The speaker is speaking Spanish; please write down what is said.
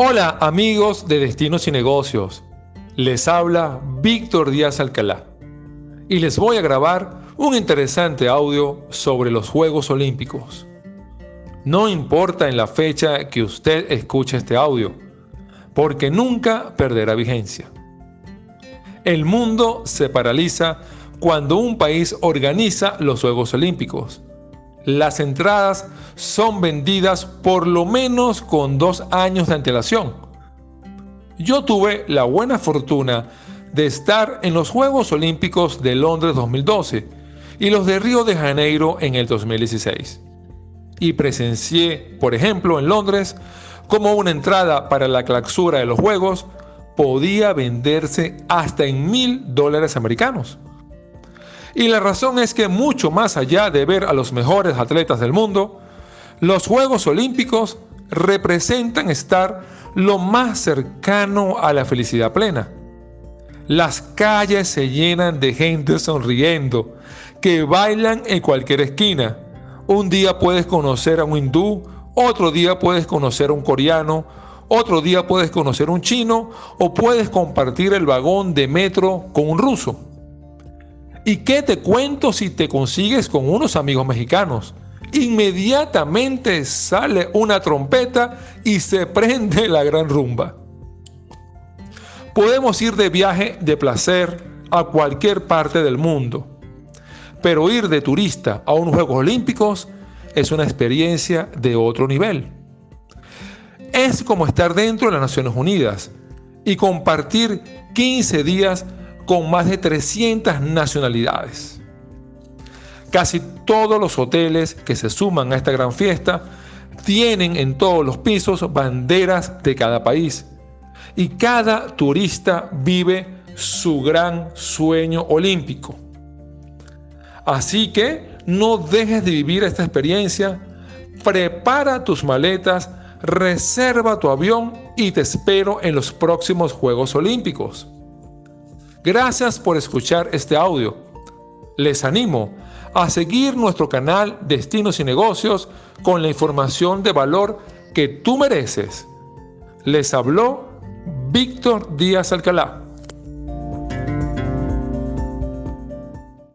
Hola amigos de Destinos y Negocios, les habla Víctor Díaz Alcalá y les voy a grabar un interesante audio sobre los Juegos Olímpicos. No importa en la fecha que usted escuche este audio, porque nunca perderá vigencia. El mundo se paraliza cuando un país organiza los Juegos Olímpicos las entradas son vendidas por lo menos con dos años de antelación. Yo tuve la buena fortuna de estar en los Juegos Olímpicos de Londres 2012 y los de Río de Janeiro en el 2016. Y presencié, por ejemplo, en Londres, como una entrada para la clausura de los Juegos podía venderse hasta en mil dólares americanos. Y la razón es que mucho más allá de ver a los mejores atletas del mundo, los Juegos Olímpicos representan estar lo más cercano a la felicidad plena. Las calles se llenan de gente sonriendo, que bailan en cualquier esquina. Un día puedes conocer a un hindú, otro día puedes conocer a un coreano, otro día puedes conocer a un chino o puedes compartir el vagón de metro con un ruso. ¿Y qué te cuento si te consigues con unos amigos mexicanos? Inmediatamente sale una trompeta y se prende la gran rumba. Podemos ir de viaje de placer a cualquier parte del mundo, pero ir de turista a unos Juegos Olímpicos es una experiencia de otro nivel. Es como estar dentro de las Naciones Unidas y compartir 15 días con más de 300 nacionalidades. Casi todos los hoteles que se suman a esta gran fiesta tienen en todos los pisos banderas de cada país y cada turista vive su gran sueño olímpico. Así que no dejes de vivir esta experiencia, prepara tus maletas, reserva tu avión y te espero en los próximos Juegos Olímpicos. Gracias por escuchar este audio. Les animo a seguir nuestro canal Destinos y Negocios con la información de valor que tú mereces. Les habló Víctor Díaz Alcalá.